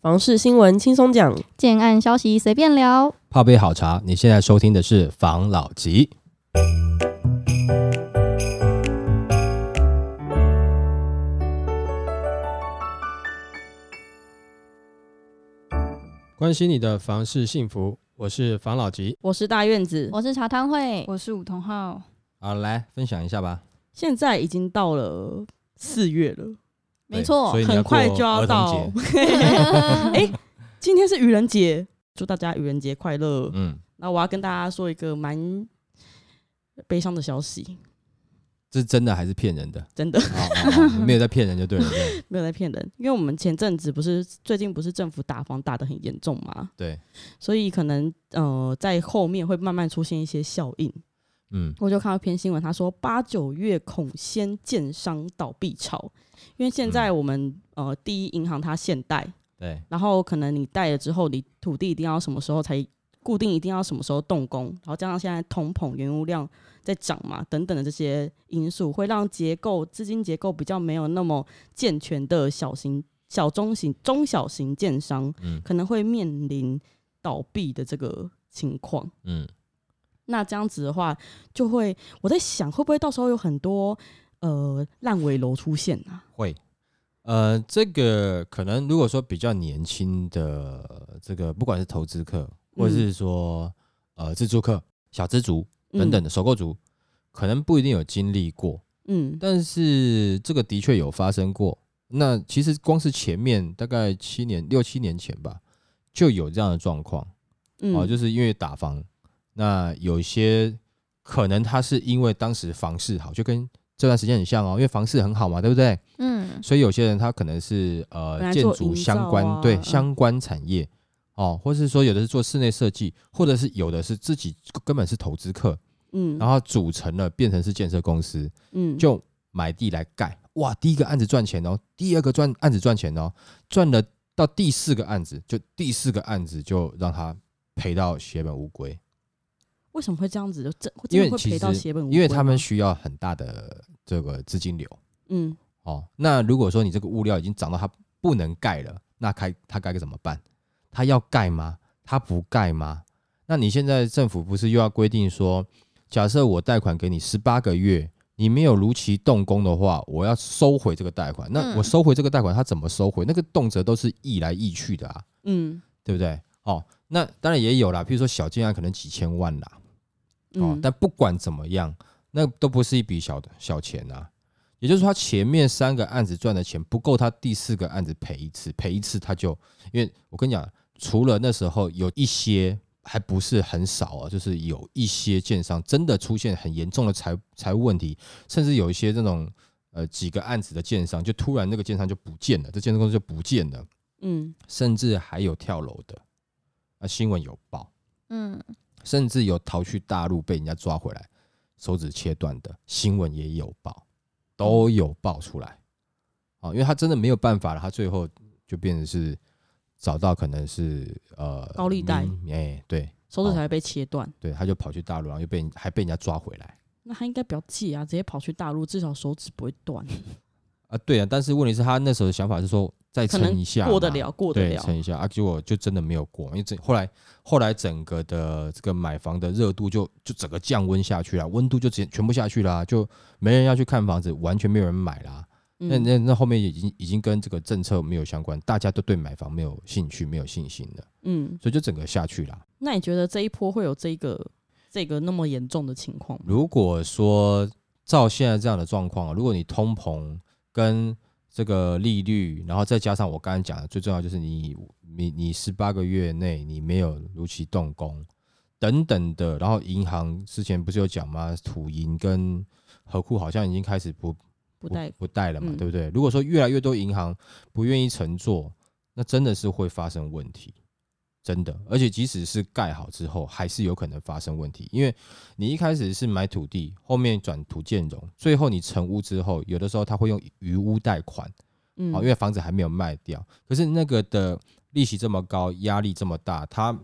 房事新闻轻松讲，建案消息随便聊。泡杯好茶，你现在收听的是房老吉。关心你的房事幸福，我是房老吉。我是大院子。我是茶汤会，我是梧桐浩，好，来分享一下吧。现在已经到了四月了，对没错很快过就要到。哎、今天是愚人节，祝大家愚人节快乐。嗯，那我要跟大家说一个蛮悲伤的消息，这是真的还是骗人的？真的哦哦哦没有在骗人就对了。对 没有在骗人，因为我们前阵子不是最近不是政府打房打的很严重嘛，对，所以可能呃在后面会慢慢出现一些效应。嗯，我就看到一篇新闻，他说八九月恐先建商倒闭潮，因为现在我们、呃第一银行它限贷，对，然后可能你贷了之后，你土地一定要什么时候才固定，一定要什么时候动工，然后加上现在通膨、原物料在涨嘛，等等的这些因素，会让结构资金结构比较没有那么健全的小型、小中型、中小型建商，嗯可能会面临倒闭的这个情况。嗯，那这样子的话，就会我在想，会不会到时候有很多呃烂尾楼出现啊？会。呃，这个可能如果说比较年轻的这个，不管是投资客，或者是说、呃自住客、小资族等等的首购族，可能不一定有经历过，嗯，嗯，但是这个的确有发生过。那其实光是前面大概七年、六七年前吧，就有这样的状况。嗯哦，就是因为打房，那有些可能他是因为当时房市好，就跟这段时间很像哦，因为房市很好嘛，对不对？嗯，所以有些人他可能是呃建筑相关、对相关产业哦，或是说有的是做室内设计，或者是有的是自己根本是投资客，嗯，然后组成了变成是建设公司，嗯就买地来盖。哇，第一个案子赚钱哦，第二个赚案子赚钱哦，赚了到第四个案子，就第四个案子就让他赔到血本无归。为什么会这样子？就真因为其真的会赔到实血本无归？因为他们需要很大的这个资金流嗯哦。那如果说你这个物料已经涨到它不能盖了，那该它该怎么办？它要盖吗？它不盖吗？那你现在政府不是又要规定说，假设我贷款给你十八个月，你没有如期动工的话，我要收回这个贷款。那嗯我收回这个贷款，它怎么收回？那个动辄都是易来易去的啊。嗯对不对？哦，那当然也有啦，比如说小建案可能几千万啦，哦，嗯，但不管怎么样，那都不是一笔小的小钱啊。也就是说，他前面三个案子赚的钱不够，他第四个案子赔一次，赔一次他就，因为我跟你讲，除了那时候有一些还不是很少啊，就是有一些建商真的出现很严重的财财务问题，甚至有一些这种呃几个案子的建商，就突然那个建商就不见了，这建筑公司就不见了。嗯甚至还有跳楼的，啊，新闻有报，嗯，甚至有逃去大陆被人家抓回来，手指切断的新闻也有报，都有报出来。啊，因为他真的没有办法了，他最后就变成是找到可能是呃高利贷民哎、对手指才会被切断。对，他就跑去大陆，然后又被还被人家抓回来那他应该不要借啊，直接跑去大陆，至少手指不会断，啊，对啊，但是问题是，他那时候的想法是说再撑一下，过得了，过得，了。撑一下啊，结果就真的没有过，因为整后来后来整个的这个买房的热度就就整个降温下去了，温度就直接全部下去了，就没人要去看房子，完全没有人买啦。那嗯那那后面已经已经跟这个政策没有相关，大家都对买房没有兴趣、没有信心了，嗯，所以就整个下去了。那你觉得这一波会有这个这个那么严重的情况吗？如果说照现在这样的状况，如果你通膨跟这个利率，然后再加上我刚才讲的，最重要就是你你你十八个月内你没有如期动工等等的，然后银行之前不是有讲吗？土银跟和库好像已经开始不不贷不贷了嘛，嗯对不对？如果说越来越多银行不愿意乘坐，那真的是会发生问题，真的。而且即使是盖好之后，还是有可能发生问题，因为你一开始是买土地，后面转土建融，最后你成屋之后，有的时候他会用余屋贷款，嗯哦，因为房子还没有卖掉，可是那个的利息这么高，压力这么大，他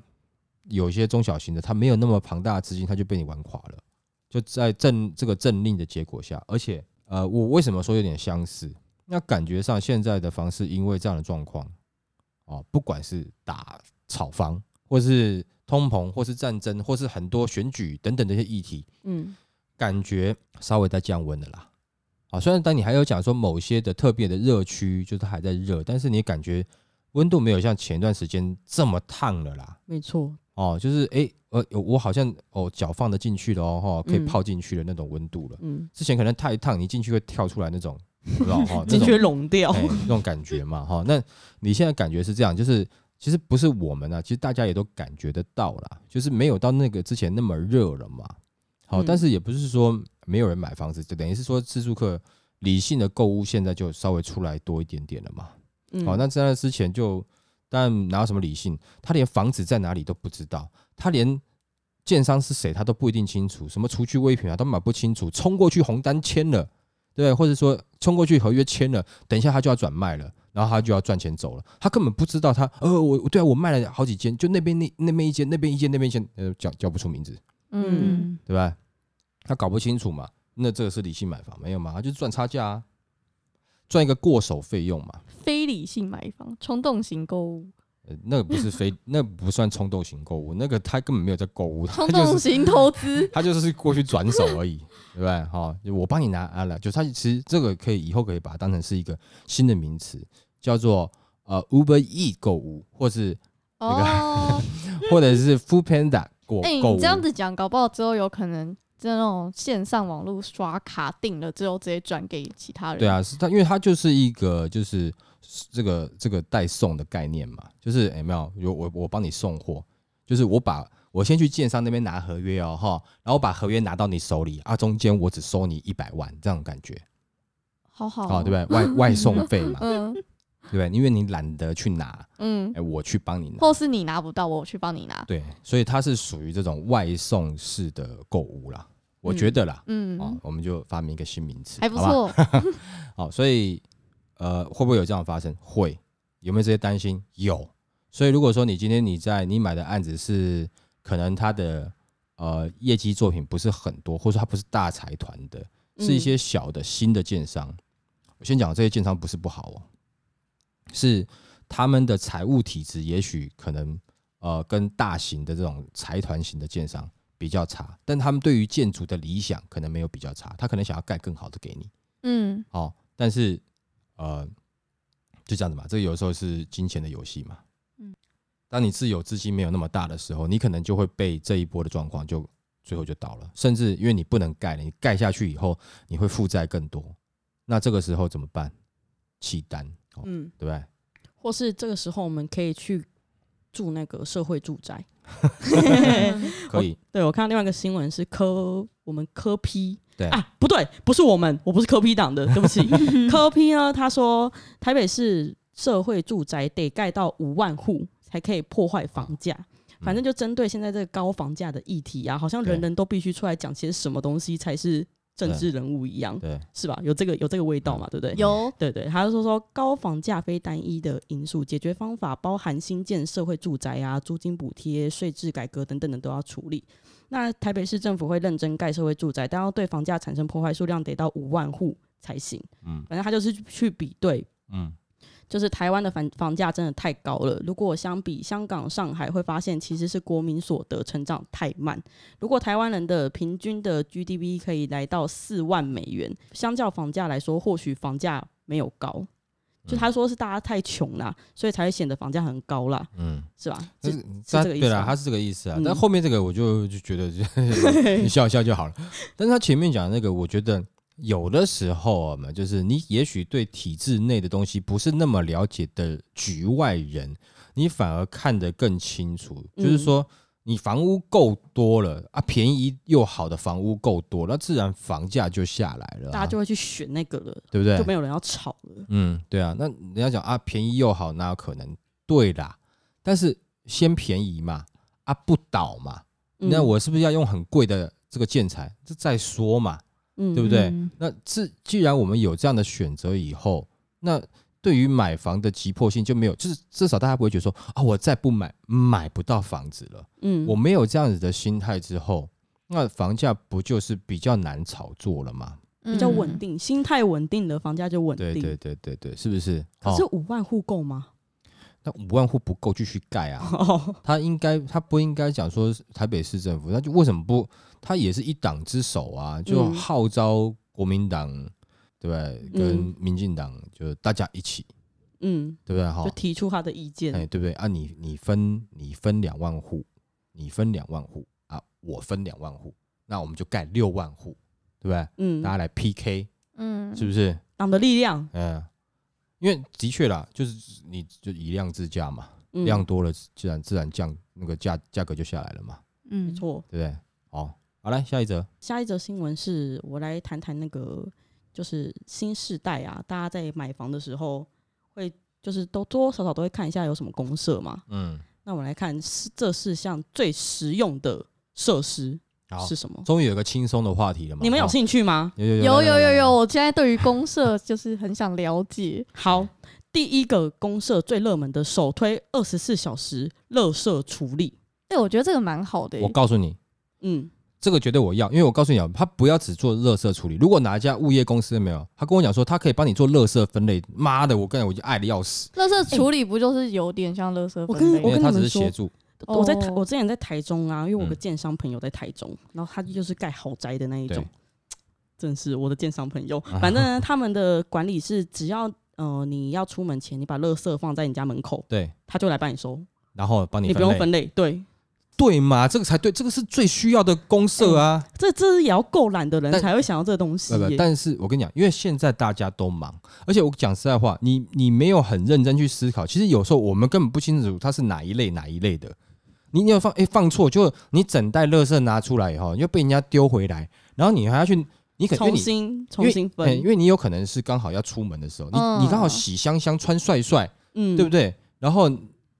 有一些中小型的，他没有那么庞大的资金，他就被你玩垮了。就在政这个政令的结果下，而且呃，我为什么说有点相似？那感觉上现在的房市因为这样的状况，哦，不管是打炒房，或是通膨，或是战争，或是很多选举等等这些议题，嗯感觉稍微在降温了啦。啊，虽然当你还有讲说某些的特别的热区就是还在热，但是你感觉温度没有像前一段时间这么烫了啦。没错，哦，就是诶，呃，我好像哦脚放得进去了哦，哈，可以嗯泡进去的那种温度了。嗯，之前可能太烫，你进去会跳出来那种，不知道哈，进种去融掉，哎，那种感觉嘛，哈。那你现在感觉是这样，就是其实不是我们啊，其实大家也都感觉得到啦，就是没有到那个之前那么热了嘛。好，嗯。但是也不是说没有人买房子，就等于是说自住客理性的购物现在就稍微出来多一点点了嘛。嗯。好，那在那之前就当然哪有什么理性，他连房子在哪里都不知道，他连建商是谁他都不一定清楚，什么除去微品啊都买不清楚，冲过去红单签了，对，或者说冲过去合约签了，等一下他就要转卖了，然后他就要赚钱走了，他根本不知道他呃我对啊我卖了好几间，就那边那那边一间，那边一间，那边一间，呃叫叫不出名字，嗯，对吧？他搞不清楚嘛，那这个是理性买房没有嘛？他就是赚差价啊，赚一个过手费用嘛。非理性买房，冲动型购物，呃，那个不是非，那不算冲动型购物，那个他根本没有在购物，他冲动型投资，他就是过去转手而已，对不对？哈、就我帮你拿啊了，就他其实这个可以以后可以把它当成是一个新的名词，叫做呃 Uber E 购物，或是哦，或者是 Food Panda 购哎、购物你这。样子讲，搞不好之后有可能就那种线上网络刷卡订了之后，直接转给其他人。对，啊，是它，因为它就是一个就是这个这个代送的概念嘛，就是有没有有我我帮你送货，就是我把我先去建商那边拿合约哦哈，然后把合约拿到你手里啊，中间我只收你一百万这种感觉，好好、好、对不对？外外送费嘛，嗯对不对？因为你懒得去拿，嗯哎，，我去帮你拿。或是你拿不到，我去帮你拿。对，所以它是属于这种外送式的购物啦，我觉得啦，嗯，哦，我们就发明一个新名词，还不错。好，所以呃，会不会有这样发生？会，有没有这些担心？有。所以如果说你今天你在你买的案子是可能它的呃业绩作品不是很多，或者说它不是大财团的，是一些小的新的建商。我先讲这些建商不是不好哦，是他们的财务体制也许可能呃跟大型的这种财团型的建商比较差，但他们对于建筑的理想可能没有比较差，他可能想要盖更好的给你。嗯哦，但是呃，就这样子嘛，这个有时候是金钱的游戏嘛。嗯当你自有资金没有那么大的时候，你可能就会被这一波的状况就最后就倒了，甚至因为你不能盖了，你盖下去以后你会负债更多，那这个时候怎么办？弃单，哦，嗯，对不对？或是这个时候我们可以去住那个社会住宅。可以，对我看到另外一个新闻是科我们科批对啊，不对，不是我们，我不是科批党的，对不起。科批呢，他说台北市社会住宅得盖到五万户才可以破坏房价。反正就针对现在这个高房价的议题啊，好像人人都必须出来讲些什么东西才是政治人物一样，对，是吧？有这个有这个味道嘛，对不对？有对对，他就说说高房价非单一的因素，解决方法包含新建社会住宅啊、租金补贴、税制改革等等的都要处理。那台北市政府会认真盖社会住宅，但要对房价产生破坏数量得到五万户才行。嗯反正他就是去比对，嗯，就是台湾的房房价真的太高了。如果相比香港、上海，会发现其实是国民所得成长太慢。如果台湾人的平均的 GDP 可以来到四万美元，相较房价来说，或许房价没有高。就他说是大家太穷了，所以才会显得房价很高啦，嗯，是吧？但是是他对啦，这个意思啊他是这个意思啊。嗯但后面这个我就就觉得就 你笑一笑就好了。但是他前面讲的那个，我觉得有的时候啊嘛，就是你也许对体制内的东西不是那么了解的局外人，你反而看得更清楚。嗯就是说，你房屋够多了啊，便宜又好的房屋够多，那自然房价就下来了啊、大家就会去选那个了，对不对就？没有人要炒了。嗯，对啊，那人家讲啊，便宜又好，哪有可能？对啦，但是先便宜嘛，啊不倒嘛，嗯那我是不是要用很贵的这个建材？这再说嘛，嗯对不对？嗯那自既然我们有这样的选择以后，那对于买房的急迫性就没有，就是至少大家不会觉得说啊，我再不买买不到房子了。嗯我没有这样子的心态之后，那房价不就是比较难炒作了吗？比较稳。定，心态稳定的房价就稳定。对对对对对，是不是？哦可是五万户够吗？那五万户不够，继续盖啊。哦，他应该，他不应该讲说台北市政府，那就为什么不？他也是一党之首啊，就嗯号召国民党，对不对？跟嗯民进党就大家一起，嗯，对不对？哈就，提出他的意见，哎，对不对？啊你，你分你分两万户，你分两万户啊，我分两万户，那我们就盖六万户，对不对？嗯大，家来 PK，嗯，是不是？党的力量，嗯，因为的确啦，就是你就以量制价嘛，嗯量多了，自然自然降那个价价格就下来了嘛，嗯没错。对不对？好，好来下一则，下一则新闻是我来谈谈那个，就是新世代啊，大家在买房的时候会就是都多多少少都会看一下有什么公社嘛。嗯，那我们来看是这四项最实用的设施是，什么？终于有个轻松的话题了嘛？你们有哦兴趣吗？有有有有有我现在对于公社就是很想了解。好，第一个公社最热门的首推二十四小时垃圾处理。哎，我觉得这个蛮好的欸。我告诉你，嗯，这个绝对我要，因为我告诉你啊，他不要只做垃圾处理。如果哪一家物业公司没有，他跟我讲说他可以帮你做垃圾分类，妈的，我跟你讲我已经爱的要死，垃圾处理不就是有点像垃圾我跟我分类？吗？因为他跟你们说只是协助，我在台，哦。我之前在台中啊，因为我有个嗯。建商朋友在台中，然后他就是盖豪宅的那一种。对，真是我的建商朋友。啊。反正，他们的管理是只要呃你要出门前，你把垃圾放在你家门口，对，他就来帮你收，然后帮你你不用分类。对，对嘛？这个才对，这个是最需要的公社啊。这这也要够懒的人才会想到这个东西不不，但是我跟你讲，因为现在大家都忙，而且我讲实在话，你你没有很认真去思考，其实有时候我们根本不清楚它是哪一类哪一类的。你你有放哎、放错，就你整袋垃圾拿出来以后，又被人家丢回来，然后你还要去，你可重新重新哎分因，为你有可能是刚好要出门的时候，你、嗯你刚好洗香香穿帅帅，嗯对不？对？然后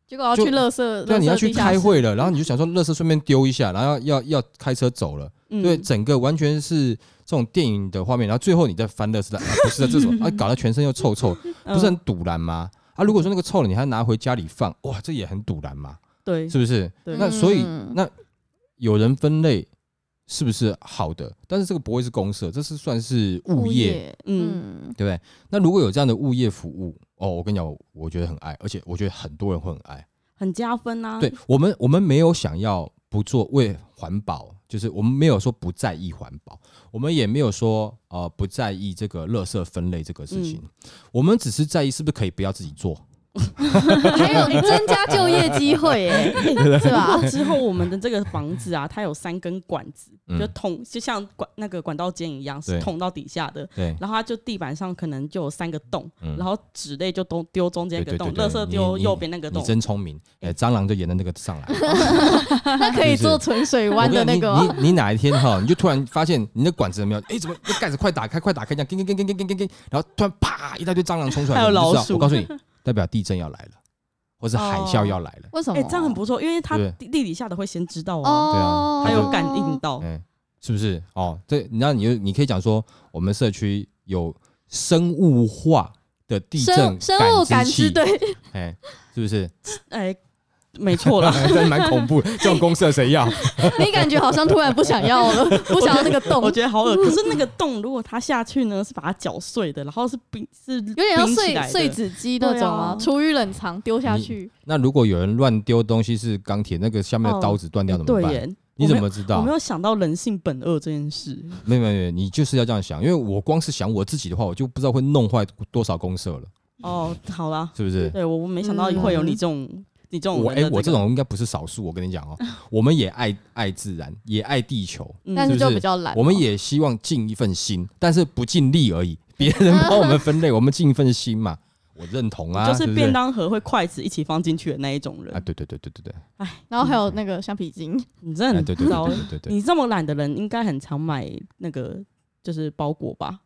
结果要去乐色，对你要去开会了，然后你就想说乐色顺便丢一下，然后要要要开车走了。嗯对，整个完全是这种电影的画面，然后最后你再翻乐色，啊、不是这种啊，搞得全身又臭臭，不是很嗯堵然吗？啊，如果说那个臭了，你还拿回家里放，哇，这也很堵然嘛，对是不是？那所以嗯那有人分类是不是好的？但是这个不会是公社，这是算是物业，，嗯嗯，对不对？那如果有这样的物业服务，哦，我跟你讲，我我觉得很爱，而且我觉得很多人会很爱。很加分啊。对我们，我们没有想要不做为环保，就是我们没有说不在意环保，我们也没有说呃不在意这个垃圾分类这个事情，我们只是在意是不是可以不要自己做。还有，增加就业机会，是吧？之后我们的这个房子啊，它有三根管子，就通，就像管那个管道间一样，是通到底下的。对。然后它就地板上可能就有三个洞，然后纸类就都丢中间一个洞，垃圾丢右边那个洞。你真聪明，哎，蟑螂就沿着那个上来。它可以做纯水湾的那个。你你哪一天哈，你就突然发现你的管子有没有？哎，怎么盖子快打开，快打开这样，跟跟跟跟跟跟跟，然后突然啪，一大堆蟑螂冲出来，还有老鼠。我告诉你。代表地震要来了，或是海啸要来了。哎、为什么？哎这样很不错，因为它对地地底下的会先知道哦，对啊哦，还有感应到。嗯、是不是？哦，对，那你就你可以讲说，我们社区有生物化的地震生生物感知，器，对，哎、是不是？哎、没错啦。真的蛮恐怖，这种公社谁要？你感觉好像突然不想要了，不想要那个洞我，觉得好恶，可是那个洞如果它下去呢，是把它搅碎的，然后是冰是有有点像碎碎纸机那种对啊啊，出于冷藏丢下去。那如果有人乱丢东西是钢铁，那个下面的刀子断掉怎么办？对，你怎么知道我没？有想到人性本恶这件事。没有没有没有，你就是要这样想，因为我光是想我自己的话，我就不知道会弄坏多少公社了，哦，好啦，是不是？对我我没想到会有你这种、你这种我哎、我这种应该不是少数，我跟你讲哦，我们也爱爱自然，也爱地球，嗯但是是就比较懒哦。我们也希望尽一份心，但是不尽力而已。别人帮我们分类，我们尽一份心嘛，我认同啊，就是便当盒会筷子一起放进去的那一种人。啊，对对对对对对，哎然后还有那个橡皮筋，你真的很糟对。对对对，你这么懒的人，应该很常买那个就是包裹吧？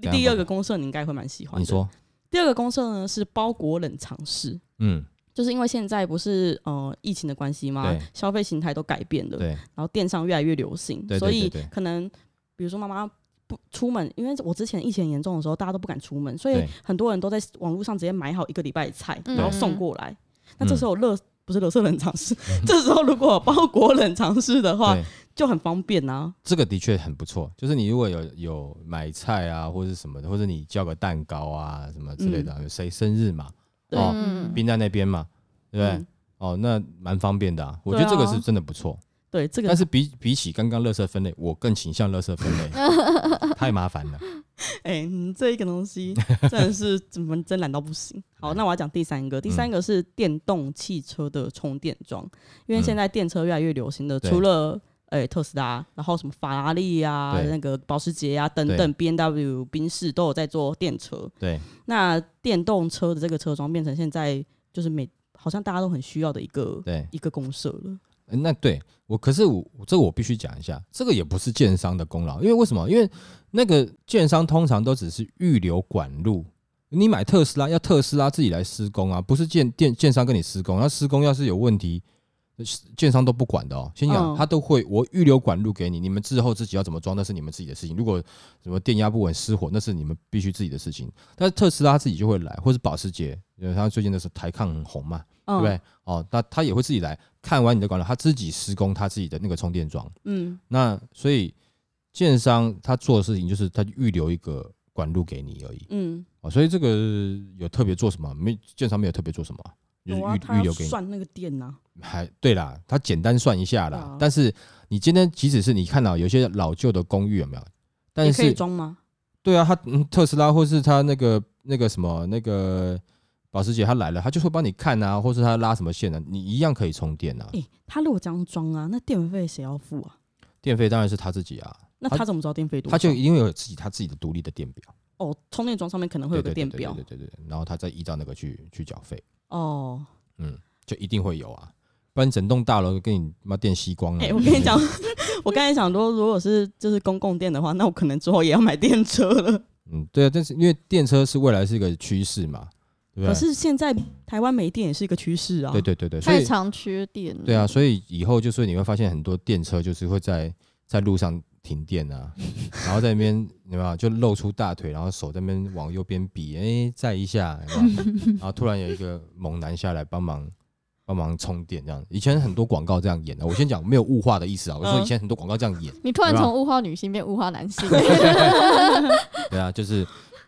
第二个公社你应该会蛮喜欢。你说，第二个公社呢是包裹冷藏室，嗯，就是因为现在不是呃疫情的关系吗？消费形态都改变了，对然后电商越来越流行，所以可能比如说妈妈不出门，因为我之前疫情严重的时候，大家都不敢出门，所以很多人都在网络上直接买好一个礼拜的菜，嗯然后送过来。那这时候热不是热色冷藏室，这时候如果包裹冷藏室的话，就很方便啊。这个的确很不错。就是你如果有有买菜啊，或者什么的，或者你叫个蛋糕啊什么之类的，有谁生日嘛，对哦嗯冰在那边嘛，对不对？嗯哦，那蛮方便的啊，我觉得这个是真的不错。对，这个但是比比起刚刚垃圾分类，我更倾向垃圾分类，太麻烦了。哎、你这一个东西 真的是怎么真懒到不行。好，那我要讲第三个，第三个是电动汽车的充电桩，因为现在电车越来越流行的，除了哎、特斯拉，然后什么法拉利啊、那个保时捷啊等等，B N W、宾士都有在做电车。对，那电动车的这个车装变成现在就是每好像大家都很需要的一个对，一个公社了。呃那对我，可是我我这个我必须讲一下，这个也不是建商的功劳，因为为什么？因为那个建商通常都只是预留管路。你买特斯拉要特斯拉自己来施工啊，不是建电建商跟你施工。那施工要是有问题，建商都不管的哦。先讲，嗯他都会我预留管路给你，你们之后自己要怎么装，那是你们自己的事情。如果什么电压不稳失火，那是你们必须自己的事情。但是特斯拉自己就会来，或是保时捷，因为他最近的时候台抗很红嘛，对嗯，不对？哦，那他也会自己来看完你的管路，他自己施工他自己的那个充电桩。嗯，那所以建商他做的事情就是他预留一个管路给你而已。嗯，哦，所以这个有特别做什么？没建商没有特别做什么啊，预预留给你。算那个电呐、还对啦，他简单算一下啦。啊但是你今天即使是你看到有些老旧的公寓有没有？但是可以是装吗？对啊，他嗯特斯拉或是他那个那个什么那个保时捷，他来了，他就会帮你看啊，或是他拉什么线啊，你一样可以充电啊。诶、他如果这样装啊，那电费谁要付啊？电费当然是他自己啊，那他怎么知道电费多少？他就因为有自己他自己的独立的电表，哦，充电桩上面可能会有个电表对对对对，然后他再依照那个去去缴费，哦。嗯就一定会有啊，不然整栋大楼给你妈电吸光了。哎、我跟你讲，我刚才想说，如果是就是公共电的话，那我可能之后也要买电车了。嗯，对啊，但是因为电车是未来是一个趋势嘛，对不对？可是现在台湾没电也是一个趋势啊。对对对对，所以太常缺电了。对啊，所以以后就是你会发现很多电车就是会在在路上停电啊，然后在那边就露出大腿，然后手在那边往右边比，哎、再一下，有有然后突然有一个猛男下来帮忙帮忙充电，这样。以前很多广告这样演的，我先讲没有物化的意思啊，我说以前很多广告这样演，你突然从物化女性变物化男性，对啊，就是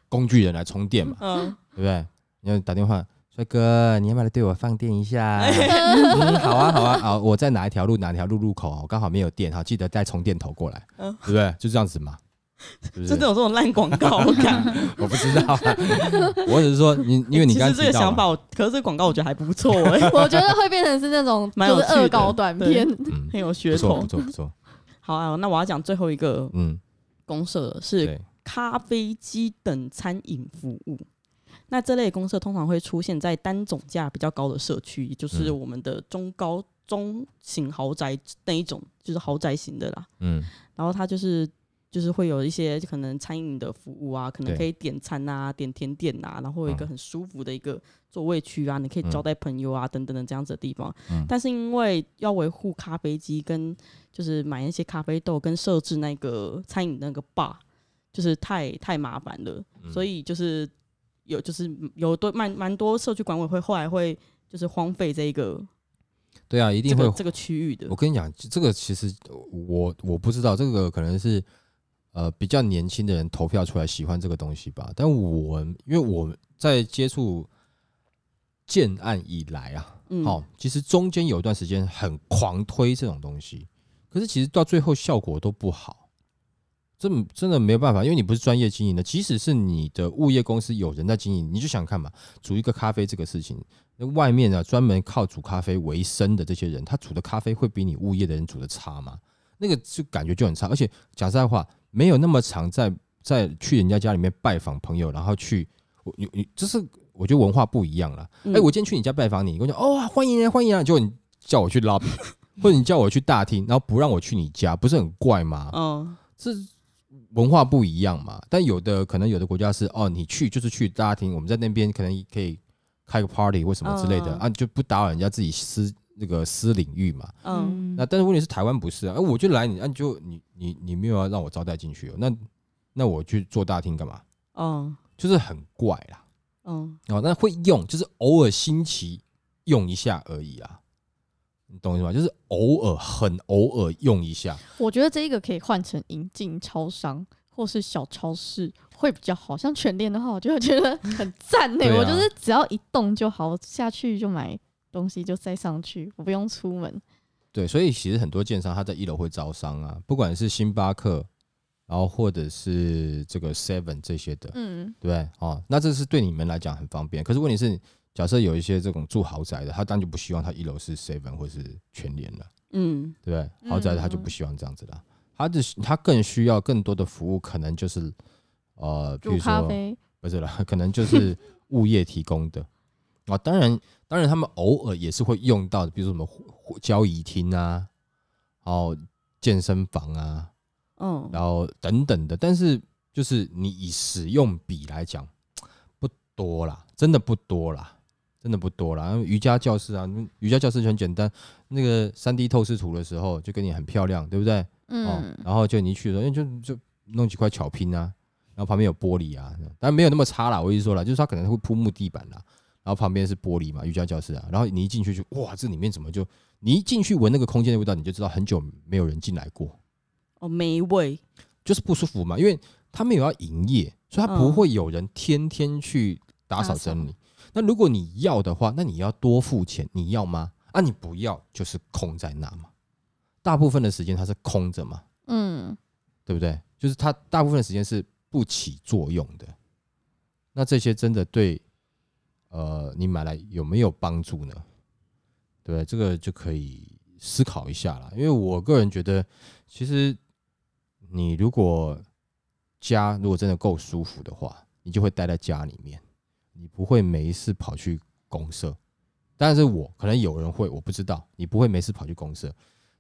工具人来充电嘛，嗯，对不对？你要打电话。帅哥，你要不要来对我放电一下？嗯，好啊，好啊，好，我在哪一条路哪条路路口，我刚好没有电，好，记得带充电头过来，嗯。对不对？就这样子嘛，是不是？真的有这种烂广告，我看。我不知道啊，我只是说你，因为你刚刚其实这个想法我，可是这个广告我觉得还不错哎、我觉得会变成是那种就是蛮有恶搞短片。嗯，很有噱头不错不。错不错，好啊，那我要讲最后一个嗯，公社是，咖啡机等餐饮服务。那这类公社通常会出现在单总价比较高的社区，也就是嗯。我们的中高中型豪宅那一种，就是豪宅型的啦。嗯。然后它就是就是会有一些可能餐饮的服务啊，可能可以点餐啊、点甜点啊，然后有一个嗯很舒服的一个座位区啊，你可以招嗯待朋友啊、等等的这样子的地方。嗯。但是因为要维护咖啡机跟就是买那些咖啡豆跟设置那个餐饮那个 bar，就是太太麻烦了，嗯。所以就是有就是有多蛮蛮多社区管委会后来会就是荒废这一个对啊，一定会这个这个区域的我。跟你讲，这个其实我我不知道，这个可能是呃比较年轻的人投票出来喜欢这个东西吧。但我因为我在接触建案以来啊，嗯，好、其实中间有一段时间很狂推这种东西，可是其实到最后效果都不好。这真的没有办法，因为你不是专业经营的。即使是你的物业公司有人在经营，你就想看嘛，煮一个咖啡这个事情，那外面啊专门靠煮咖啡为生的这些人，他煮的咖啡会比你物业的人煮的差吗？那个就感觉就很差。而且讲实在话，没有那么常在在去人家家里面拜访朋友，然后去我你你这是我觉得文化不一样了。哎、嗯我今天去你家拜访你，你跟我讲哦欢迎啊欢迎啊，结果你叫我去 lobby，或者你叫我去大厅，然后不让我去你家，不是很怪吗？嗯这文化不一样嘛。但有的可能有的国家是哦，你去就是去大厅，我们在那边可能可以开个 party 或什么之类的、嗯啊，就不打扰人家自己私那个私领域嘛。嗯，那但是问题是台湾不是啊，啊我就来你，那、你就你你你没有要让我招待进去、哦，那那我去做大厅干嘛？嗯就是很怪啦。嗯哦，那会用就是偶尔新奇用一下而已啊，你懂我意思吗？就是偶尔很偶尔用一下。我觉得这一个可以换成引进超商或是小超市会比较好。像全店的话，我就觉得很赞呢、我就是只要一动就好，下去就买东西就塞上去，我不用出门。对，所以其实很多建商他在一楼会招商啊，不管是星巴克，然后或者是这个 Seven 这些的，嗯，对不对？哦，那这是对你们来讲很方便。可是问题是，假设有一些这种住豪宅的，他当然就不希望他一楼是 Seven 或是全联了，嗯，对不对？豪宅的他就不嗯希望这样子啦，他的他更需要更多的服务，可能就是呃，比如说，不是了，可能就是物业提供的啊。当然，当然他们偶尔也是会用到的，比如说什么交易厅啊，然后健身房啊，嗯，然后等等的。但是就是你以使用比来讲，不多啦，真的不多啦，真的不多啦。瑜伽教室啊，瑜伽教室就很简单，那个三 D 透视图的时候就跟你很漂亮，对不对？哦嗯，，然后就你一去的时候，哎就就弄几块巧拼啊，然后旁边有玻璃啊，当然没有那么差啦。我意思说了，就是它可能会铺木地板啦，然后旁边是玻璃嘛，瑜伽教室啊，然后你一进去就哇，这里面怎么就你一进去闻那个空间的味道，你就知道很久没有人进来过，哦，没味，就是不舒服嘛，因为他没有要营业，所以他不会有人天天去打扫整理。那如果你要的话，那你要多付钱，你要吗？啊，你不要，就是空在那嘛。大部分的时间它是空着嘛，嗯，对不对？就是它大部分的时间是不起作用的。那这些真的对呃你买来有没有帮助呢？对不对？这个就可以思考一下啦。因为我个人觉得，其实你如果家如果真的够舒服的话，你就会待在家里面，你不会没事跑去公社。但是我可能有人会，我不知道，你不会没事跑去公社。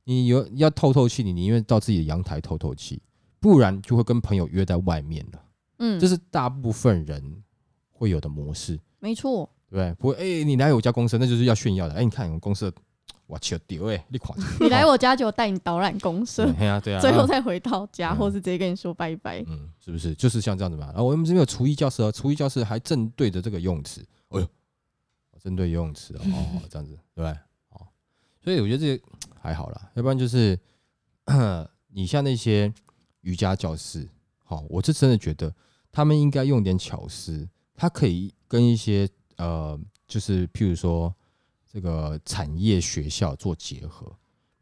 你有要透透气，你宁愿到自己的阳台透透气，不然就会跟朋友约在外面了。嗯，这是大部分人会有的模式，没错。对不对？不会，哎、你来我家公社，那就是要炫耀的。哎、你看我们公司，我笑丢哎，你看，你来我家就带你导览公社，对啊，对啊，最后再回到家，嗯或是直接跟你说拜拜。嗯，是不是就是像这样子嘛？然后我们这边有厨艺教室哦，厨艺教室还正对着这个游泳池，哎呦，正对游泳池哦，哦这样子对不对？哦，所以我觉得这个还好啦，要不然就是 你像那些瑜伽教室，好、我是真的觉得他们应该用点巧思，它可以跟一些呃，就是譬如说这个产业学校做结合。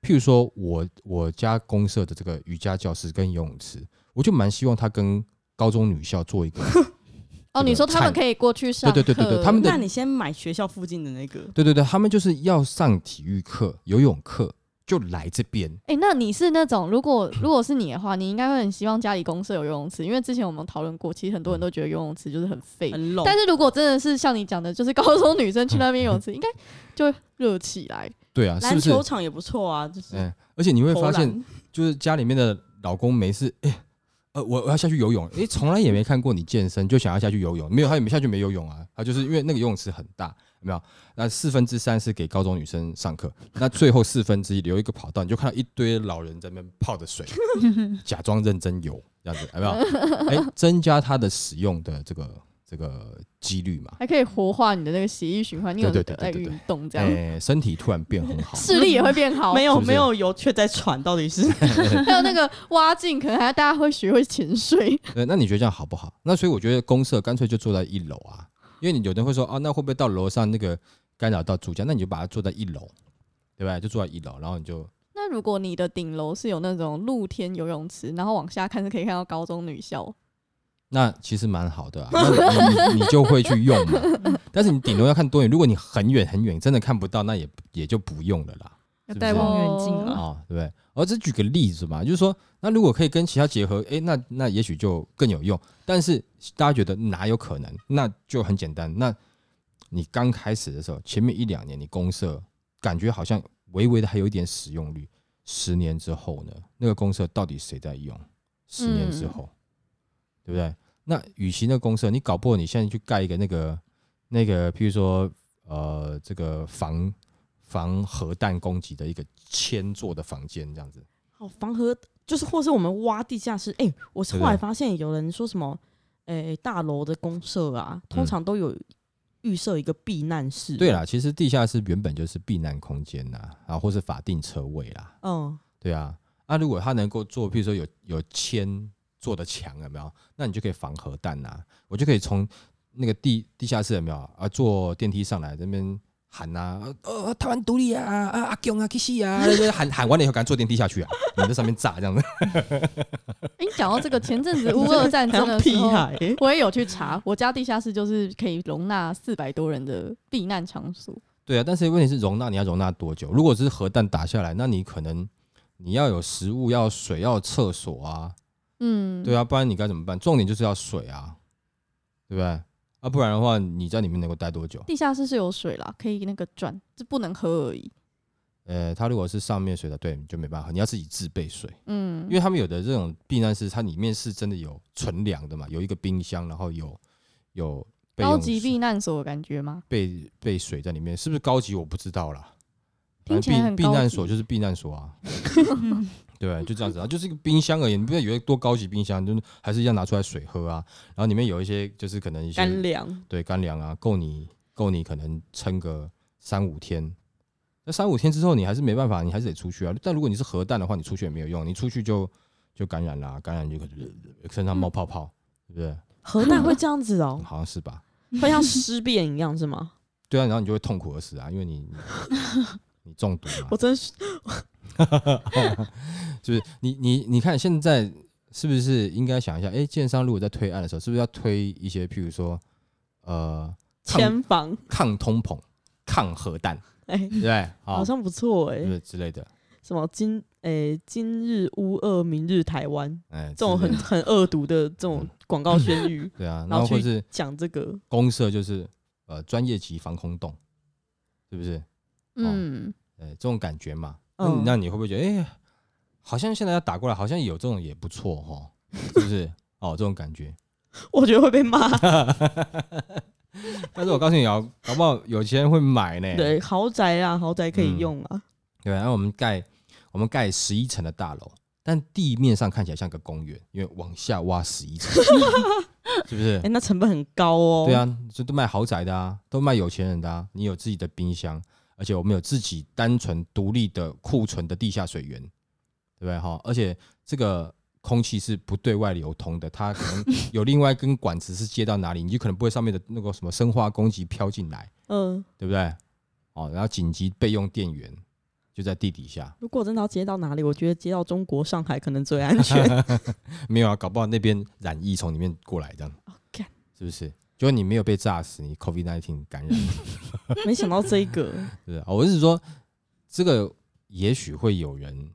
譬如说我我家公社的这个瑜伽教室跟游泳池，我就蛮希望他跟高中女校做一个，哦，你说他们可以过去上？对对对对对他们的那你先买学校附近的那个，对对对，他们就是要上体育课、游泳课，就来这边。哎、那你是那种，如果如果是你的话，你应该会很希望家里公社有游泳池，因为之前我们讨论过，其实很多人都觉得游泳池就是很废。很冷，但是如果真的是像你讲的，就是高中女生去那边游泳池，应该就会热起来。对啊，是篮？球场也不错啊，就是嗯，而且你会发现，就是家里面的老公没事，哎、呃，我我要下去游泳，哎、从来也没看过你健身就想要下去游泳，没有，他也没下去没游泳啊，他就是因为那个游泳池很大，有没有？那四分之三是给高中女生上课，那最后四分之一留一个跑道，你就看到一堆老人在那边泡着水，假装认真游，这样子有没有？哎、增加它的使用的这个这个几率嘛，还可以活化你的那个血液循环，你有对对在对对对运动这哎、样，身体突然变很好，视力也会变好。没有没有游却在喘，到底是还有那个蛙镜，可能还大家会学会潜水。对，那你觉得这样好不好？那所以我觉得公社干脆就坐在一楼啊，因为你有人会说哦，那会不会到楼上那个干扰到住家？那你就把它坐在一楼，对吧？就坐在一楼，然后你就那如果你的顶楼是有那种露天游泳池，然后往下看是可以看到高中女校，那其实蛮好的啊，那你你你就会去用嘛。但是你顶楼要看多远，如果你很远很远，真的看不到，那也也就不用了啦。带望远镜哦啊。哦，对不对？我只举个例子嘛，就是说，那如果可以跟其他结合，诶，那那也许就更有用。但是大家觉得哪有可能？那就很简单。那你刚开始的时候，前面一两年你公社感觉好像微微的还有一点使用率，十年之后呢，那个公社到底谁在用？十年之后，对不对？那与其那个公社，你搞不好你现在去盖一个那个那个，譬如说呃，这个防防核弹攻击的一个铅做的房间这样子。好，防核就是或是我们挖地下室。哎、我是后来发现有人说什么，哎、大楼的公社啊，通嗯常都有预设一个避难室。对，啦，其实地下室原本就是避难空间呐，啊，或是法定车位啦，嗯，对啊。那，如果它能够做，譬如说有有铅做的墙有没有？那你就可以防核弹呐，我就可以从那个地地下室有没有啊，坐电梯上来这边喊呐、呃，台湾独立啊，啊阿强啊，去死啊，就 是喊喊完了以后，赶紧坐电梯下去啊，你在上面炸这样子。哎，你讲到这个，前阵子乌俄战争的时 屁候，我也有去查，我家地下室就是可以容纳四百多人的避难场所。对啊，但是问题是容纳你要容纳多久？如果是核弹打下来，那你可能你要有食物，要水，要厕所啊，嗯，对啊，不然你该怎么办？重点就是要水啊，对不对？啊，不然的话，你在里面能够待多久？地下室是有水啦，可以那个转，这不能喝而已。呃，它如果是上面水的，对，你就没办法，你要自己自备水，嗯，因为他们有的这种避难室，它里面是真的有存粮的嘛，有一个冰箱，然后有有高级避难所的感觉吗？备备水在里面，是不是高级我不知道啦。反听起来正避避难所就是避难所啊，对，就这样子啊，就是一个冰箱而已，你不要以为多高级冰箱，就是还是一样拿出来水喝啊。然后里面有一些就是可能一些干粮，对干粮啊，够你够你可能撑个三五天。那三五天之后，你还是没办法，你还是得出去啊。但如果你是核弹的话，你出去也没有用，你出去就就感染啦，感染就可能身上冒泡泡，对不对？核弹会这样子哦，好像是吧？会像尸变一样是吗？对啊，然后你就会痛苦而死啊，因为你你你中毒了 我。真是 就是你你你看现在是不是应该想一下？哎、建商如果在推案的时候，是不是要推一些譬如说呃防，抗通膨、抗核弹，哎，对不对？好，好像不错哎对，之类的，什么今诶今日乌俄，明日台湾，哎，这种很很恶毒的这种广告宣语，对啊，然然后去后或是讲这个，公社就是呃专业级防空洞，是不是？嗯，呃，这种感觉嘛，嗯那那你会不会觉得，哎、好像现在要打过来，好像有这种也不错哈，是不是？哦，这种感觉。我觉得会被骂。但是我告诉你哦，搞不好有钱人会买呢。对，豪宅啊，豪宅可以嗯用啊。对，然后我们盖我们盖十一层的大楼，但地面上看起来像个公园，因为往下挖十一层，是不是哎，？那成本很高哦。对，啊，这都卖豪宅的啊，都卖有钱人的啊。你有自己的冰箱，而且我们有自己单纯独立的库存的地下水源，对不对哈？而且这个空气是不对外流通的，它可能有另外一根管子是接到哪里，你就可能不会上面的那个什么生化攻击飘进来，嗯，对不对？哦，然后紧急备用电源就在地底下，如果真的要接到哪里，我觉得接到中国上海可能最安全。没有啊，搞不好那边染疫从里面过来，这样哦干是不是？就你没有被炸死，你 COVID nineteen 感染，没想到这一个，对啊，我是说，这个也许会有人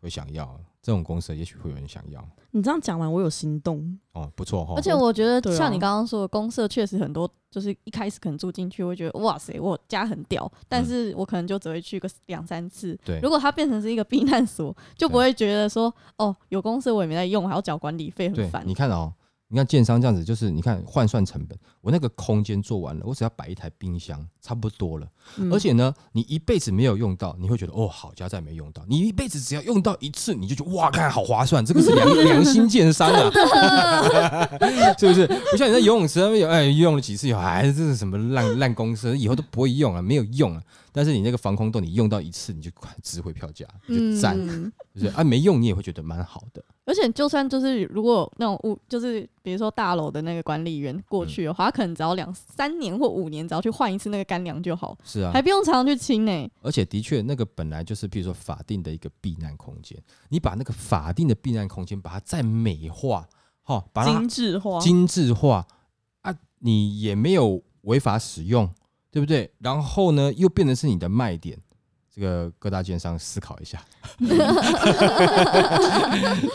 会想要这种公司，也许会有人想要你这样讲完，我有心动。哦，不错哈。而且我觉得像你刚刚说的，公社确实很多，就是一开始可能住进去会觉得哇塞，我家很屌，但是我可能就只会去个两三次。嗯对如果它变成是一个避难所，就不会觉得说哦，有公社我也没在用，还要缴管理费，很烦，你。看哦，你看建商这样子，就是你看换算成本，我那个空间做完了，我只要摆一台冰箱，差不多了。嗯而且呢，你一辈子没有用到，你会觉得哦，好家在没用到。你一辈子只要用到一次，你就觉得哇，看好划算，这个是良 良心建商啊，是不是？不像你在游泳池那边有，哎，用了几次以后，哎，这是什么烂烂公司，以后都不会用了，没有用了。但是你那个防空洞，你用到一次，你就快值回票价，就赞，嗯，就是啊，没用你也会觉得蛮好的。而且就算就是如果那种物，就是比如说大楼的那个管理员过去的话，他可能只要两三年或五年，只要去换一次那个干粮就好，是啊。还，不用常常去清呢。而且的确，那个本来就是，比如说法定的一个避难空间，你把那个法定的避难空间把它再美化，哈，把它精致化，精致化啊，你也没有违法使用，对不对？然后呢，又变成是你的卖点，这个各大奸商思考一下，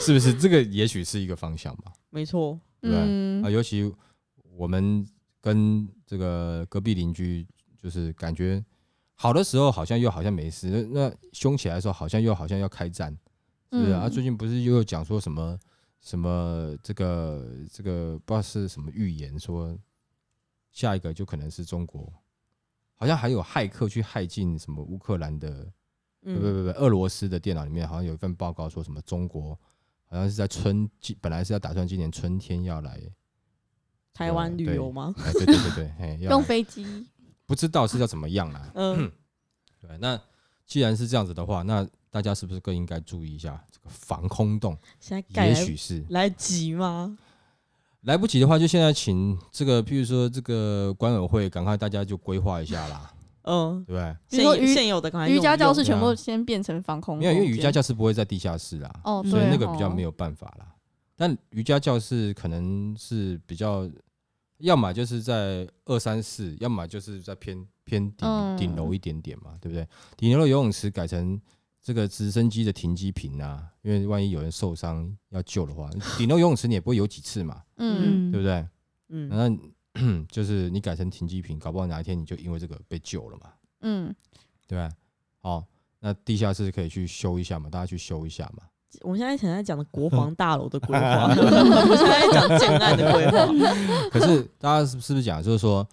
是不是？这个也许是一个方向吧。没错。对啊，，尤其我们跟这个隔壁邻居，就是感觉好的时候好像又好像没事，那那凶起来的时候好像又好像要开战，是不是啊？嗯最近不是又有讲说什么什么这个这个不知道是什么预言，说下一个就可能是中国，好像还有骇客去骇进什么乌克兰的，不不嗯，不不，俄罗斯的电脑里面好像有一份报告说什么中国好像是在春季，本来是要打算今年春天要来。台湾旅游吗？哎，对对对对，嘿，要用飞机，不知道是要怎么样啦。嗯，对，那既然是这样子的话，那大家是不是更应该注意一下这个防空洞？现在也许是来得及吗？来不及的话，就现在请这个，譬如说这个管委会，赶快大家就规划一下啦。嗯，对不对？现有比如说瑜现有的瑜伽教室全部先变成防空，没有，因为瑜伽教室不会在地下室啦，哦，所以那个比较没有，办法啦。但瑜伽教室可能是比较，要么就是在二三四，要么就是在偏偏顶嗯顶楼一点点嘛，对不对？顶楼的游泳池改成这个直升机的停机坪啊，因为万一有人受伤要救的话，顶楼游泳池你也不会游几次嘛，嗯，对不对？嗯，那 就是你改成停机坪，搞不好哪一天你就因为这个被救了嘛，嗯，对吧？好，那地下室可以去修一下嘛，大家去修一下嘛。我们现在现在讲的国防大楼的规划，我们现在在讲建案的规划。可是大家是是不是讲，就是说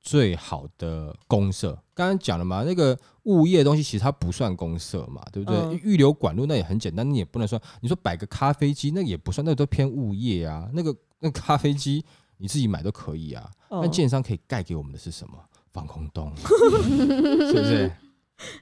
最好的公社，刚刚讲了嘛，那个物业的东西其实它不算公社嘛，对不对？嗯预留管路那也很简单，你也不能说你说摆个咖啡机，那个也不算，那个都偏物业啊。那个那个咖啡机你自己买都可以啊。那哦建商可以盖给我们的是什么？防空洞，是不是？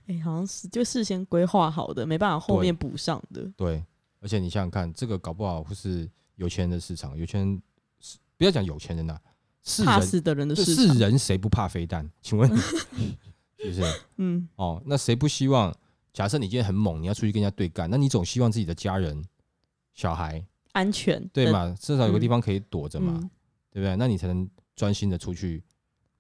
哎、好像是就事先规划好的，没办法后面补上的。对，而且你想想看，这个搞不好会是有钱人的市场，有钱人是不要讲有钱人呐、是人怕死的人的。是人谁不怕飞弹？请问 是不是？嗯，哦，那谁不希望？假设你今天很猛，你要出去跟人家对干，那你总希望自己的家人、小孩，安全？对嘛？至少有个地嗯方可以躲着嘛，嗯对不对？那你才能专心的出去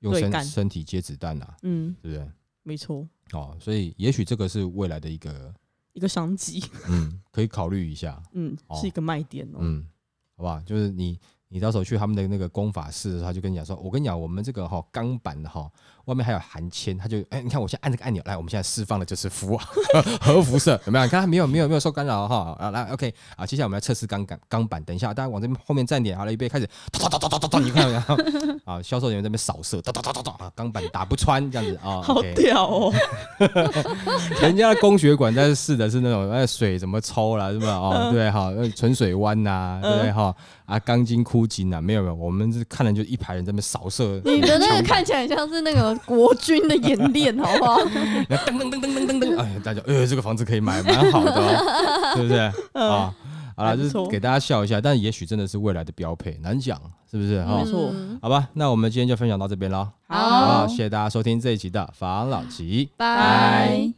用身干身体接子弹啊，嗯，对不对？没错，哦，所以也许这个是未来的一个，一个商机，嗯，可以考虑一下，嗯，哦是一个卖点哦。嗯，好吧？就是你你到时候去他们的那个工法室，他就跟你讲说，我跟你讲，我们这个哈钢板的哈，外面还有含铅，他就哎，你看我现在按这个按钮，来，我们现在释放的就是辐核辐射，有没有？你看它没有没有没有受干扰哈，啊来 OK 啊，接下来我们要测试钢杆钢板，等一下大家往这边后面站点，好了，预备开始，哒哒哒哒哒哒，你看到没有 啊，销售人员在那边扫射，哒哒哒哒哒啊，钢板打不穿这样子啊好屌哦！人家的工学馆在试的是那种呃水怎么抽啦，是吧？哦，对哈，呃纯水湾呐，对不对哈？啊，钢筋枯筋呐，没有没有，我们是看了就一排人在那边扫射，你的那个看起来像是那个国军的演练，好不好？然后噔噔噔噔噔噔噔，哎，大家呃这个房子可以买，蛮好的哦，对不对？啊，好了，就是给大家笑一下，但也许真的是未来的标配，难讲，是不是？哈没，错嗯好吧，那我们今天就分享到这边了，好好不好？谢谢大家收听这一集的房老吉。拜。